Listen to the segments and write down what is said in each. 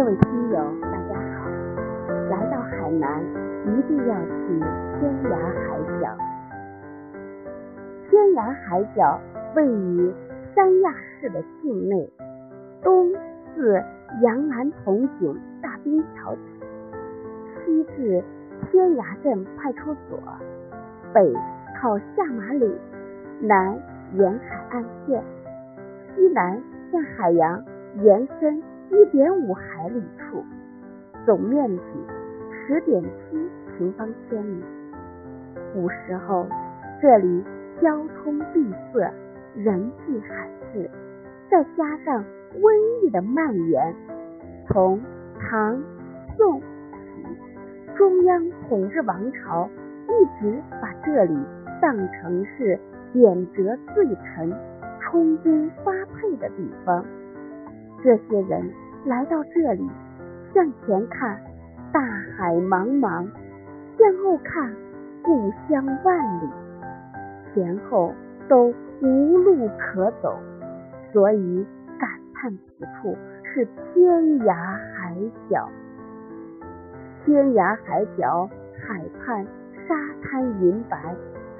各位听友，大家好！来到海南，一定要去天涯海角。天涯海角位于三亚市的境内，东自杨澜铜井大滨桥，西至天涯镇派出所，北靠下马岭，南沿海岸线，西南向海洋延伸。一点五海里处，总面积十点七平方千米。古时候，这里交通闭塞，人迹罕至，再加上瘟疫的蔓延，从唐、宋起，中央统治王朝一直把这里当成是贬谪罪臣、充军发配的地方。这些人来到这里，向前看大海茫茫，向后看故乡万里，前后都无路可走，所以感叹此处是天涯海角。天涯海角，海畔沙滩银白，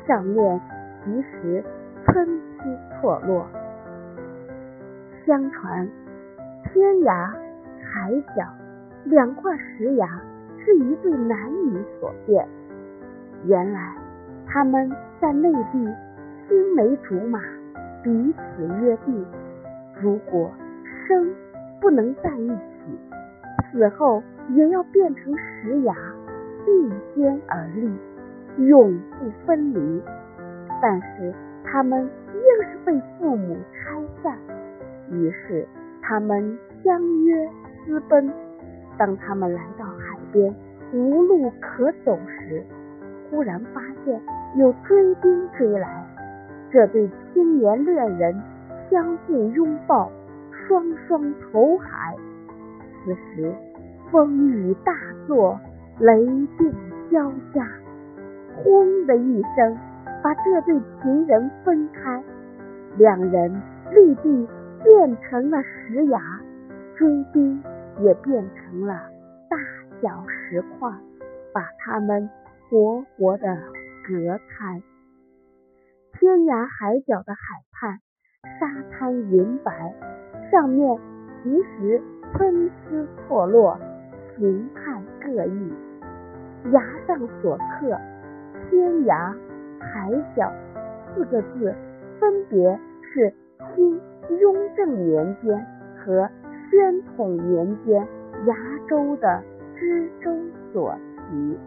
上面其实参差错落。相传。天涯海角两块石崖是一对男女所变。原来他们在内地青梅竹马，彼此约定，如果生不能在一起，死后也要变成石崖，并肩而立，永不分离。但是他们硬是被父母拆散，于是。他们相约私奔。当他们来到海边无路可走时，忽然发现有追兵追来。这对青年恋人相互拥抱，双双投海。此时风雨大作，雷电交加，轰的一声，把这对情人分开。两人立地。变成了石崖，追兵也变成了大小石块，把他们活活的隔开。天涯海角的海畔，沙滩银白，上面其实参差错落，形态各异。崖上所刻“天涯海角”四个字，分别是清雍正年间和宣统年间崖州的知州所题